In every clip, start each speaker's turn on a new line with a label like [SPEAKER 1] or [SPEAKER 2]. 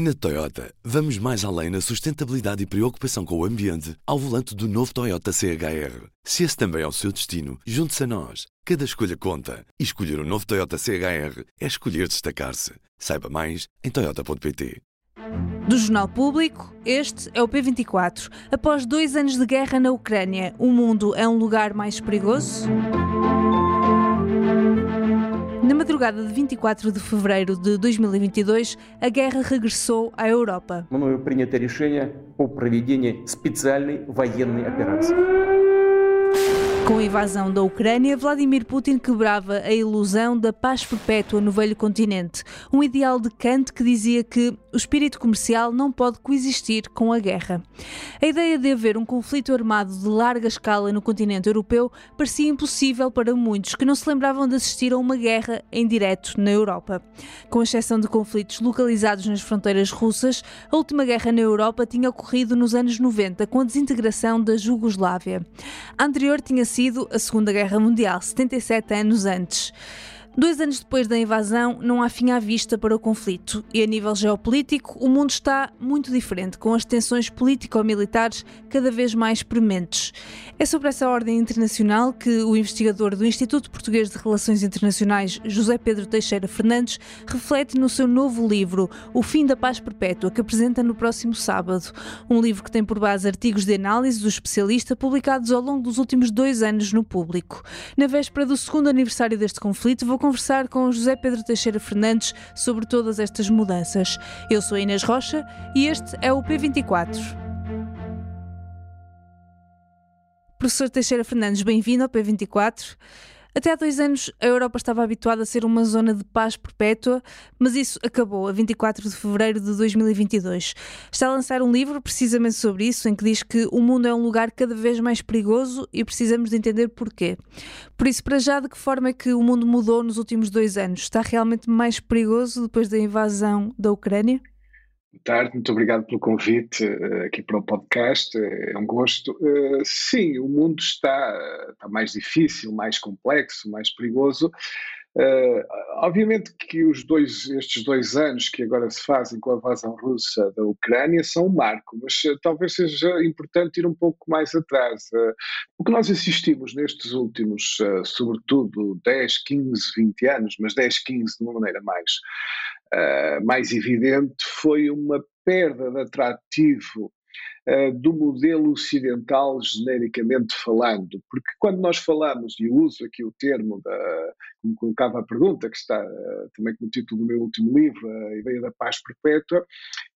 [SPEAKER 1] Na Toyota, vamos mais além na sustentabilidade e preocupação com o ambiente ao volante do novo Toyota CHR. Se esse também é o seu destino, junte-se a nós. Cada escolha conta. E escolher o um novo Toyota CHR é escolher destacar-se. Saiba mais em Toyota.pt.
[SPEAKER 2] Do Jornal Público, este é o P24. Após dois anos de guerra na Ucrânia, o mundo é um lugar mais perigoso? Na madrugada de 24 de fevereiro de 2022, a guerra regressou à Europa.
[SPEAKER 3] Мною принято решение о проведении специальной военной операции.
[SPEAKER 2] Com a invasão da Ucrânia, Vladimir Putin quebrava a ilusão da paz perpétua no velho continente, um ideal de Kant que dizia que o espírito comercial não pode coexistir com a guerra. A ideia de haver um conflito armado de larga escala no continente europeu parecia impossível para muitos que não se lembravam de assistir a uma guerra em direto na Europa. Com exceção de conflitos localizados nas fronteiras russas, a última guerra na Europa tinha ocorrido nos anos 90 com a desintegração da Jugoslávia. A anterior tinha sido sido a Segunda Guerra Mundial, 77 anos antes. Dois anos depois da invasão, não há fim à vista para o conflito e, a nível geopolítico, o mundo está muito diferente, com as tensões político-militares cada vez mais prementes. É sobre essa ordem internacional que o investigador do Instituto Português de Relações Internacionais, José Pedro Teixeira Fernandes, reflete no seu novo livro, O Fim da Paz Perpétua, que apresenta no próximo sábado. Um livro que tem por base artigos de análise do especialista publicados ao longo dos últimos dois anos no público. Na véspera do segundo aniversário deste conflito, vou conversar com José Pedro Teixeira Fernandes sobre todas estas mudanças. Eu sou Inês Rocha e este é o P24. Professor Teixeira Fernandes, bem-vindo ao P24. Até há dois anos, a Europa estava habituada a ser uma zona de paz perpétua, mas isso acabou a 24 de fevereiro de 2022. Está a lançar um livro precisamente sobre isso, em que diz que o mundo é um lugar cada vez mais perigoso e precisamos de entender porquê. Por isso, para já, de que forma é que o mundo mudou nos últimos dois anos? Está realmente mais perigoso depois da invasão da Ucrânia?
[SPEAKER 4] Boa tarde, muito obrigado pelo convite uh, aqui para o podcast, é um gosto. Uh, sim, o mundo está, está mais difícil, mais complexo, mais perigoso. Obviamente que os dois, estes dois anos que agora se fazem com a invasão russa da Ucrânia são um marco, mas talvez seja importante ir um pouco mais atrás. o que nós assistimos nestes últimos, sobretudo 10, 15, 20 anos, mas 10, 15 de uma maneira mais uh, mais evidente foi uma perda de atrativo uh, do modelo ocidental genericamente falando, porque quando nós falamos, e uso aqui o termo, da, como colocava a pergunta, que está uh, também como título do meu último livro, a ideia da paz perpétua,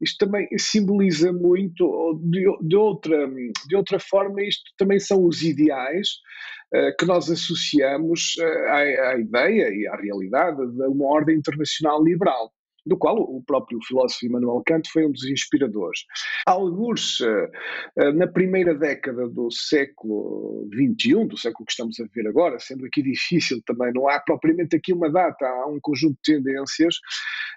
[SPEAKER 4] isto também simboliza muito, de, de, outra, de outra forma, isto também são os ideais que nós associamos à, à, ideia e à realidade de uma ordem internacional liberal do qual o próprio filósofo Immanuel Kant foi um dos inspiradores. Alguns, eh, eh, na primeira década do século XXI, do século que estamos a viver agora, sendo aqui difícil também, não há propriamente aqui uma data, há um conjunto de tendências,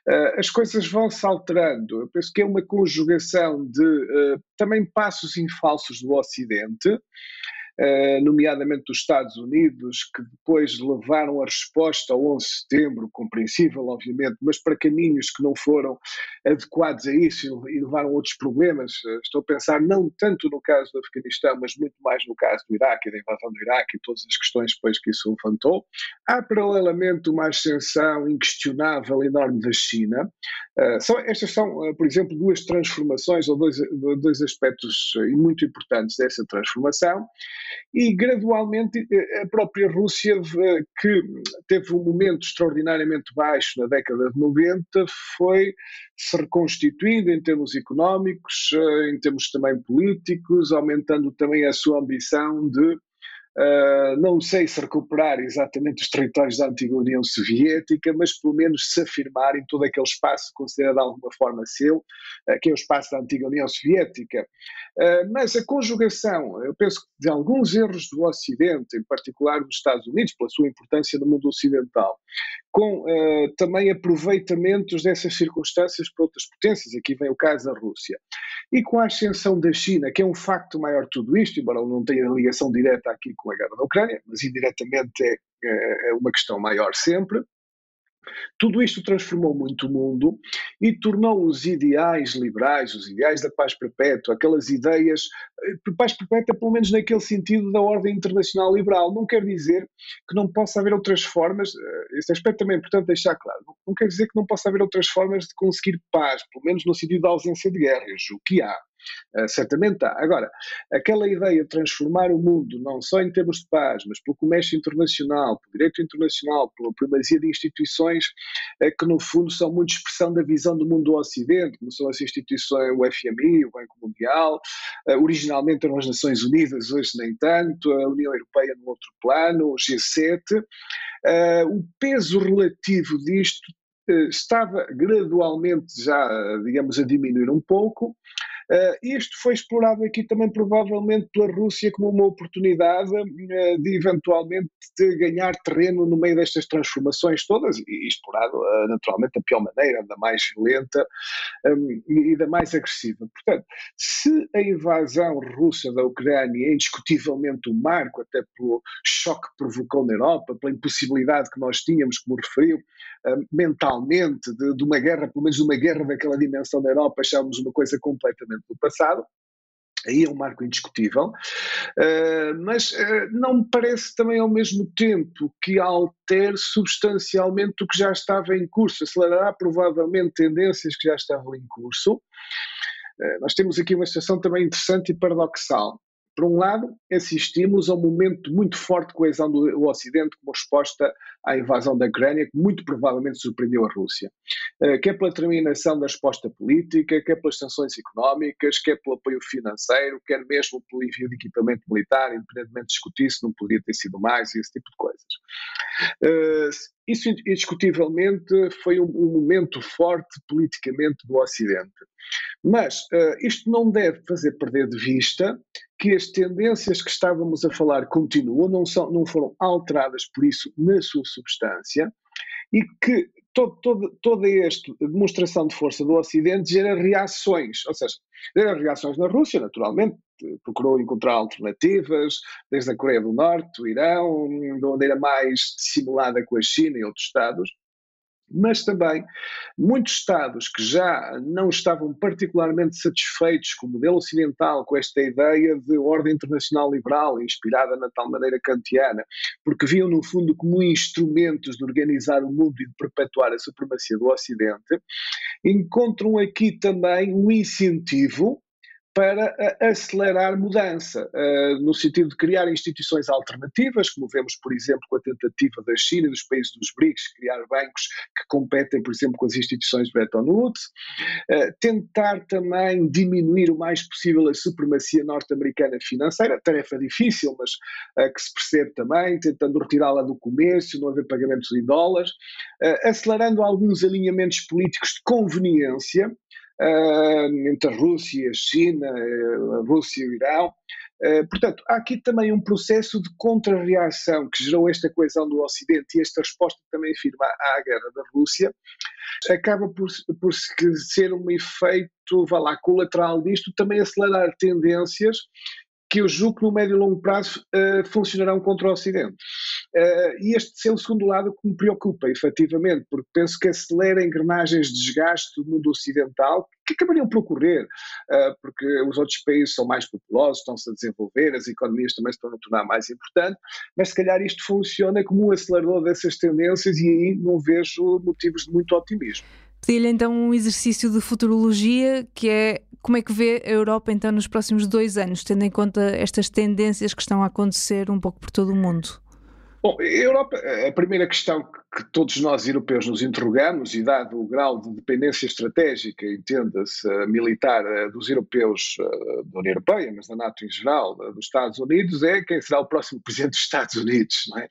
[SPEAKER 4] eh, as coisas vão se alterando. Eu penso que é uma conjugação de também passos em falsos do Ocidente, nomeadamente dos Estados Unidos, que depois levaram a resposta ao 11 de setembro, compreensível, obviamente, mas para caminhos que não foram adequados a isso e levaram a outros problemas. Eh, estou a pensar não tanto no caso do Afeganistão, mas muito mais no caso do Iraque e da invasão do Iraque e todas as questões depois que isso levantou. Há, paralelamente, uma ascensão inquestionável enorme da China. Uh, são, estas são, por exemplo, duas transformações ou dois, dois aspectos muito importantes dessa transformação e gradualmente eh, a própria Rússia, eh, que teve um momento extraordinariamente baixo na década de 90, foi se reconstituindo em termos económicos, eh, em termos também políticos, aumentando também a sua ambição de Uh, não sei se recuperar exatamente os territórios da antiga União Soviética, mas pelo menos se afirmar em todo aquele espaço considerado de alguma forma seu, uh, que é o espaço da antiga União Soviética. Uh, mas a conjugação, eu penso que de alguns erros do Ocidente, em particular dos Estados Unidos, pela sua importância no mundo ocidental, com também aproveitamentos dessas circunstâncias para outras potências, aqui vem o caso da Rússia, e com a ascensão da China, que é um facto maior tudo isto, embora não tenha ligação direta aqui com a guerra da Ucrânia, mas indiretamente é, é, é uma questão maior sempre, Tudo isto transformou muito o mundo e tornou os ideais liberais, os ideais da paz perpétua, aquelas ideias, eh, paz perpétua pelo menos naquele sentido da ordem internacional liberal. Não quer dizer que não possa haver outras formas, eh, este aspecto também é importante deixar claro, não quer dizer que não possa haver outras formas de conseguir paz, pelo menos no sentido da ausência de guerras, o que há. Uh, certamente há. Agora, aquela ideia de transformar o mundo, não só em termos de paz, mas pelo comércio internacional, pelo direito internacional, pela primazia de instituições uh, que, no fundo, são muito expressão da visão do mundo do Ocidente, como são as instituições, o FMI, o Banco Mundial, uh, originalmente eram as Nações Unidas, hoje nem tanto, a União Europeia no outro plano, o G7. o peso relativo disto estava gradualmente já, digamos, a diminuir um pouco, Uh, isto foi explorado aqui também provavelmente pela Rússia como uma oportunidade de eventualmente de ganhar terreno no meio destas transformações todas e explorado naturalmente da pior maneira, da mais violenta um, e da mais agressiva. Portanto, se a invasão russa da Ucrânia é indiscutivelmente um marco, até pelo choque que provocou na Europa, pela impossibilidade que nós tínhamos, como referiu, mentalmente, de, de uma guerra, pelo menos uma guerra daquela dimensão na Europa, achávamos uma coisa completamente do passado. Aí é um marco indiscutível, uh, mas uh, não me parece também ao mesmo tempo que altere substancialmente o que já estava em curso, acelerará provavelmente tendências que já estavam em curso. Uh, nós temos aqui uma situação também interessante e paradoxal. Por um lado, assistimos a um momento muito forte de coesão do Ocidente como resposta à invasão da Ucrânia, que muito provavelmente surpreendeu a Rússia. Eh, quer pela terminação da resposta política, quer pelas sanções económicas, quer pelo apoio financeiro, quer mesmo pelo envio de equipamento militar, independentemente de discutir se não poderia ter sido mais e esse tipo de coisas. Eh, isso, indiscutivelmente, foi um, um momento forte politicamente do Ocidente. Mas uh, isto não deve fazer perder de vista que as tendências que estávamos a falar continuam, não, são, não foram alteradas por isso na sua substância, e que todo, todo, toda esta demonstração de força do Ocidente gera reações, ou seja, gera reações na Rússia, naturalmente, procurou encontrar alternativas, desde a Coreia do Norte, o Irão, de maneira mais dissimulada com a China e outros Estados, mas também muitos Estados que já não estavam particularmente satisfeitos com o modelo ocidental, com esta ideia de ordem internacional liberal, inspirada na tal maneira kantiana, porque viam no fundo como instrumentos de organizar o mundo e de perpetuar a supremacia do Ocidente, encontram aqui também um incentivo para acelerar mudança, uh, no sentido de criar instituições alternativas, como vemos, por exemplo, com a tentativa da China e dos países dos BRICS criar bancos que competem, por exemplo, com as instituições de Bretton Woods, uh, tentar também diminuir o mais possível a supremacia norte-americana financeira, tarefa difícil, mas que se percebe também, tentando retirá-la do comércio, não haver pagamentos em dólares, acelerando alguns alinhamentos políticos de conveniência, entre a Rússia, a China, a Rússia e o Irão. Uh, portanto, há aqui também um processo de contra-reação que gerou esta coesão do Ocidente e esta resposta também firma à guerra da Rússia, acaba por, por ser um efeito, vá lá, colateral disto, também acelerar tendências que eu julgo que no médio e longo prazo uh, funcionarão contra o Ocidente. Uh, e este é o segundo lado que me preocupa, efetivamente, porque penso que acelera engrenagens de desgaste do mundo ocidental que acabariam por ocorrer, uh, porque os outros países são mais populosos, estão-se a desenvolver, as economias também se estão a tornar mais importantes, mas se calhar isto funciona como um acelerador dessas tendências e aí não vejo motivos de muito otimismo.
[SPEAKER 2] Pedi-lhe então um exercício de futurologia que é como é que vê a Europa então nos próximos dois anos, tendo em conta estas tendências que estão a acontecer um pouco por todo o mundo?
[SPEAKER 4] Bom, a Europa, a primeira questão que todos nós europeus nos interrogamos, e dado o grau de dependência estratégica, entenda-se, militar eh, dos europeus eh, da União Europeia, mas da NATO em geral, dos Estados Unidos, é quem será o próximo presidente dos Estados Unidos. Não é?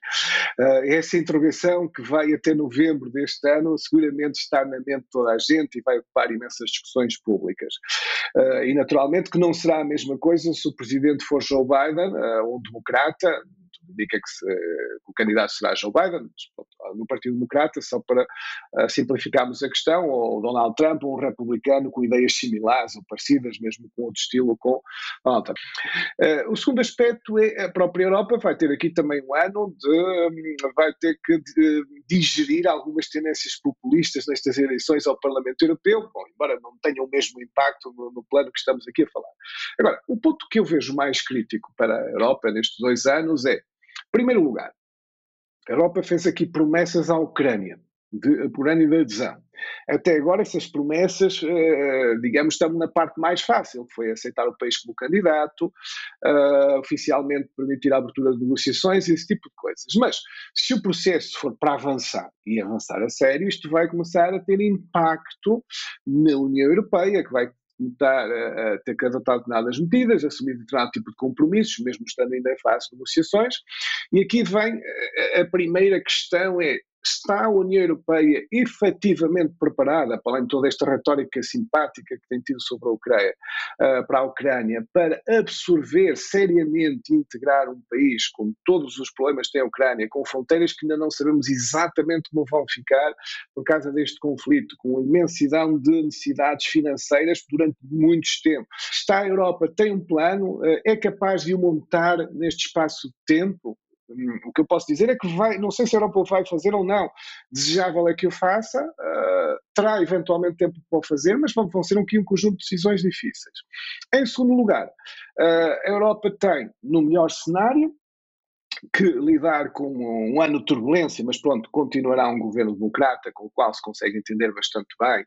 [SPEAKER 4] Eh, essa interrogação que vai até novembro deste ano seguramente está na mente de toda a gente e vai ocupar imensas discussões públicas. E naturalmente que não será a mesma coisa se o presidente for Joe Biden, um democrata, indica que, se, que, o candidato será Joe Biden, no Partido Democrata, só para uh, simplificarmos a questão, ou Donald Trump, um republicano com ideias similares ou parecidas, mesmo com outro estilo com Donald Trump. Uh, o segundo aspecto é a própria Europa vai ter aqui também um ano de um, vai ter que digerir algumas tendências populistas nestas eleições ao Parlamento Europeu, bom, embora não tenham o mesmo impacto no, no plano que estamos aqui a falar. Agora, o ponto que eu vejo mais crítico para a Europa nestes dois anos é, primeiro lugar, a Europa fez aqui promessas à Ucrânia, de, por ano de adesão. Até agora, essas promessas, eh, digamos, estamos na parte mais fácil, foi aceitar o país como candidato, uh, oficialmente permitir a abertura de negociações, esse tipo de coisas. Mas, se o processo for para avançar e avançar a sério, isto vai começar a ter impacto na União Europeia, que vai começar a, a ter que adotar determinadas medidas, assumir determinado tipo de compromissos, mesmo estando ainda em fase de negociações. E aqui vem a, a primeira questão é Está a União Europeia efetivamente preparada, para além de toda esta retórica simpática que tem tido sobre a Ucrânia, uh, para a Ucrânia, para absorver seriamente e integrar um país com todos os problemas que tem a Ucrânia, com fronteiras que ainda não sabemos exatamente como vão ficar por causa deste conflito, com imensidão de necessidades financeiras durante muitos tempos. Está a Europa, tem um plano, uh, é capaz de o montar neste espaço de tempo? O que eu posso dizer é que vai, não sei se a Europa vai fazer ou não, desejável é que o faça, uh, terá eventualmente tempo para o fazer, mas vão, vão ser um conjunto de decisões difíceis. Em segundo lugar, uh, a Europa tem, no melhor cenário, que lidar com um ano de turbulência, mas pronto, continuará um governo democrata com o qual se consegue entender bastante bem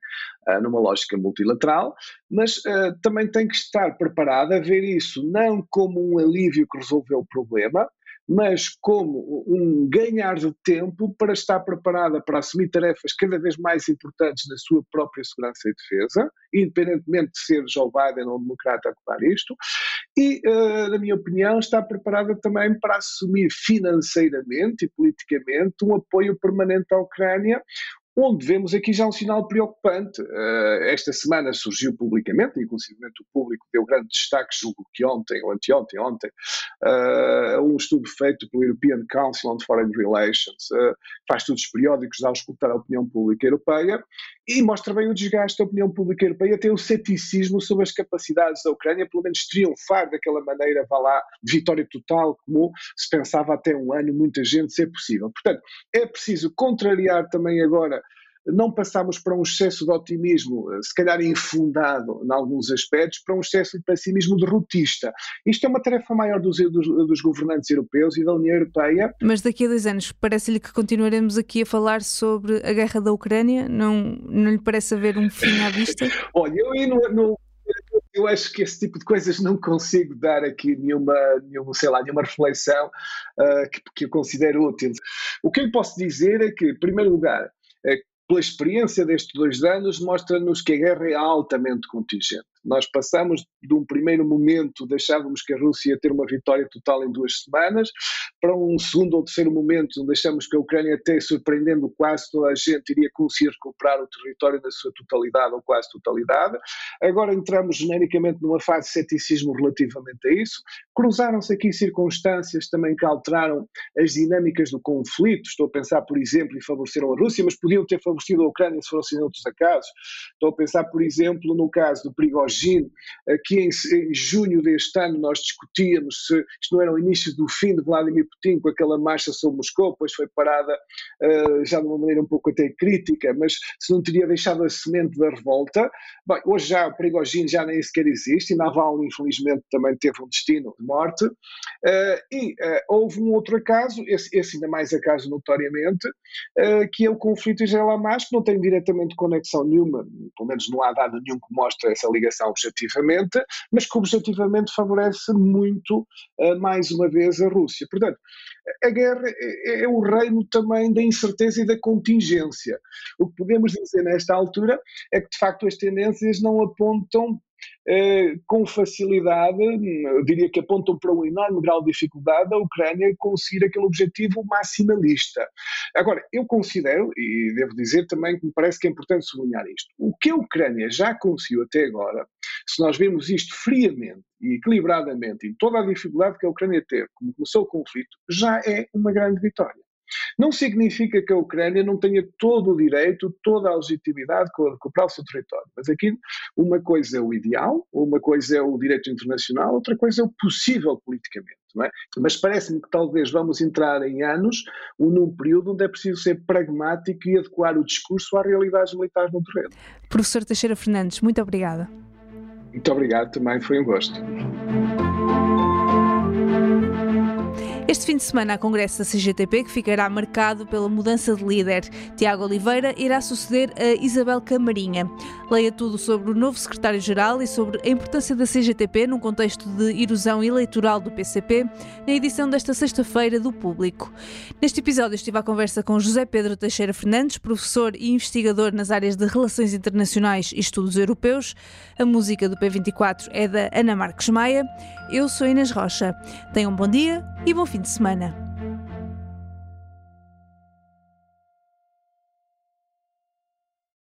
[SPEAKER 4] uh, numa lógica multilateral, mas uh, também tem que estar preparada a ver isso não como um alívio que resolveu o problema, mas como um ganhar de tempo para estar preparada para assumir tarefas cada vez mais importantes na sua própria segurança e defesa, independentemente de ser Joe Biden ou democrata a ocupar isto, e, uh, na minha opinião, está preparada também para assumir financeiramente e politicamente um apoio permanente à Ucrânia, onde vemos aqui já um sinal preocupante. Uh, esta semana surgiu publicamente, inclusive o público deu grande destaque, julgo que ontem ou anteontem, ontem, uh, um estudo feito pelo European Council on Foreign Relations, uh, faz estudos periódicos ao escutar a opinião pública europeia e mostra bem o desgaste da opinião pública europeia, tem o ceticismo sobre as capacidades da Ucrânia, pelo menos triunfar daquela maneira, vá lá, vitória total, como se pensava até um ano, muita gente, ser possível. Portanto, é preciso contrariar também agora não passamos para um excesso de otimismo, eh, se calhar infundado em alguns aspectos, para um excesso de pessimismo derrotista. Isto é uma tarefa maior dos, dos, dos governantes europeus e da União Europeia.
[SPEAKER 2] Mas daqui a dois anos, parece-lhe que continuaremos aqui a falar sobre a guerra da Ucrânia? Não, não lhe parece haver um fim à vista?
[SPEAKER 4] Olha, eu aí não, não eu acho que esse tipo de coisas não consigo dar aqui nenhuma, nenhuma sei lá, nenhuma reflexão uh, que, que eu considero útil. O que eu posso dizer é que, em primeiro lugar, pela experiência destes dois anos, mostra-nos que a guerra é altamente contingente. Nós passamos de um primeiro momento, deixávamos que a Rússia ia ter uma vitória total em duas semanas, para um segundo ou terceiro momento, deixamos que a Ucrânia, até surpreendendo quase toda a gente, iria conseguir recuperar o território na sua totalidade ou quase totalidade. Agora entramos genericamente numa fase de ceticismo relativamente a isso. Cruzaram-se aqui circunstâncias também que alteraram as dinâmicas do conflito. Estou a pensar, por exemplo, e favoreceram a Rússia, mas podiam ter favorecido a Ucrânia se fossem outros acasos. Estou a pensar, por exemplo, no caso do Prigogine Prigogine, aqui em, em, junho deste ano nós discutíamos se isto não era o início do fim de Vladimir Putin com aquela marcha sobre Moscou, depois foi parada uh, já de uma maneira um pouco até crítica, mas se não teria deixado a semente da revolta. Bem, hoje já o Prigogine já nem sequer existe e Naval infelizmente também teve um destino de morte. Uh, e uh, houve um outro acaso, esse, esse, ainda mais acaso notoriamente, que é o conflito Israel-Hamas, que não tem diretamente conexão nenhuma, pelo menos não há dado nenhum que mostre essa ligação objetivamente, mas que objetivamente favorece muito, uh, mais uma vez, a Rússia. Portanto, a guerra é, é, o reino também da incerteza e da contingência. O que podemos dizer nesta altura é que, de facto, as tendências não apontam com facilidade, diria que apontam para um enorme grau de dificuldade a Ucrânia conseguir aquele objetivo maximalista. Agora, eu considero, e devo dizer também que me parece que é importante sublinhar isto, o que a Ucrânia já conseguiu até agora, se nós vemos isto friamente e equilibradamente, em toda a dificuldade que a Ucrânia teve, como começou o conflito, já é uma grande vitória. Não significa que a Ucrânia não tenha todo o direito, toda a legitimidade de recuperar o seu território. Mas aqui uma coisa é o ideal, uma coisa é o direito internacional, outra coisa é o possível politicamente. É? Mas parece-me que talvez vamos entrar em anos ou num período onde é preciso ser pragmático e adequar o discurso à realidade militar no terreno.
[SPEAKER 2] Professor Teixeira Fernandes, muito obrigada.
[SPEAKER 4] Muito obrigado também, foi um gosto.
[SPEAKER 2] Este fim de semana há congresso da CGTP que ficará marcado pela mudança de líder. Tiago Oliveira irá suceder a Isabel Camarinha. Leia tudo sobre o novo secretário-geral e sobre a importância da CGTP num contexto de erosão eleitoral do PCP na edição desta sexta-feira do Público. Neste episódio estive à conversa com José Pedro Teixeira Fernandes, professor e investigador nas áreas de Relações Internacionais e Estudos Europeus. A música do P24 é da Ana Marques Maia. Eu sou Inês Rocha. Tenham um bom dia e bom fim de semana.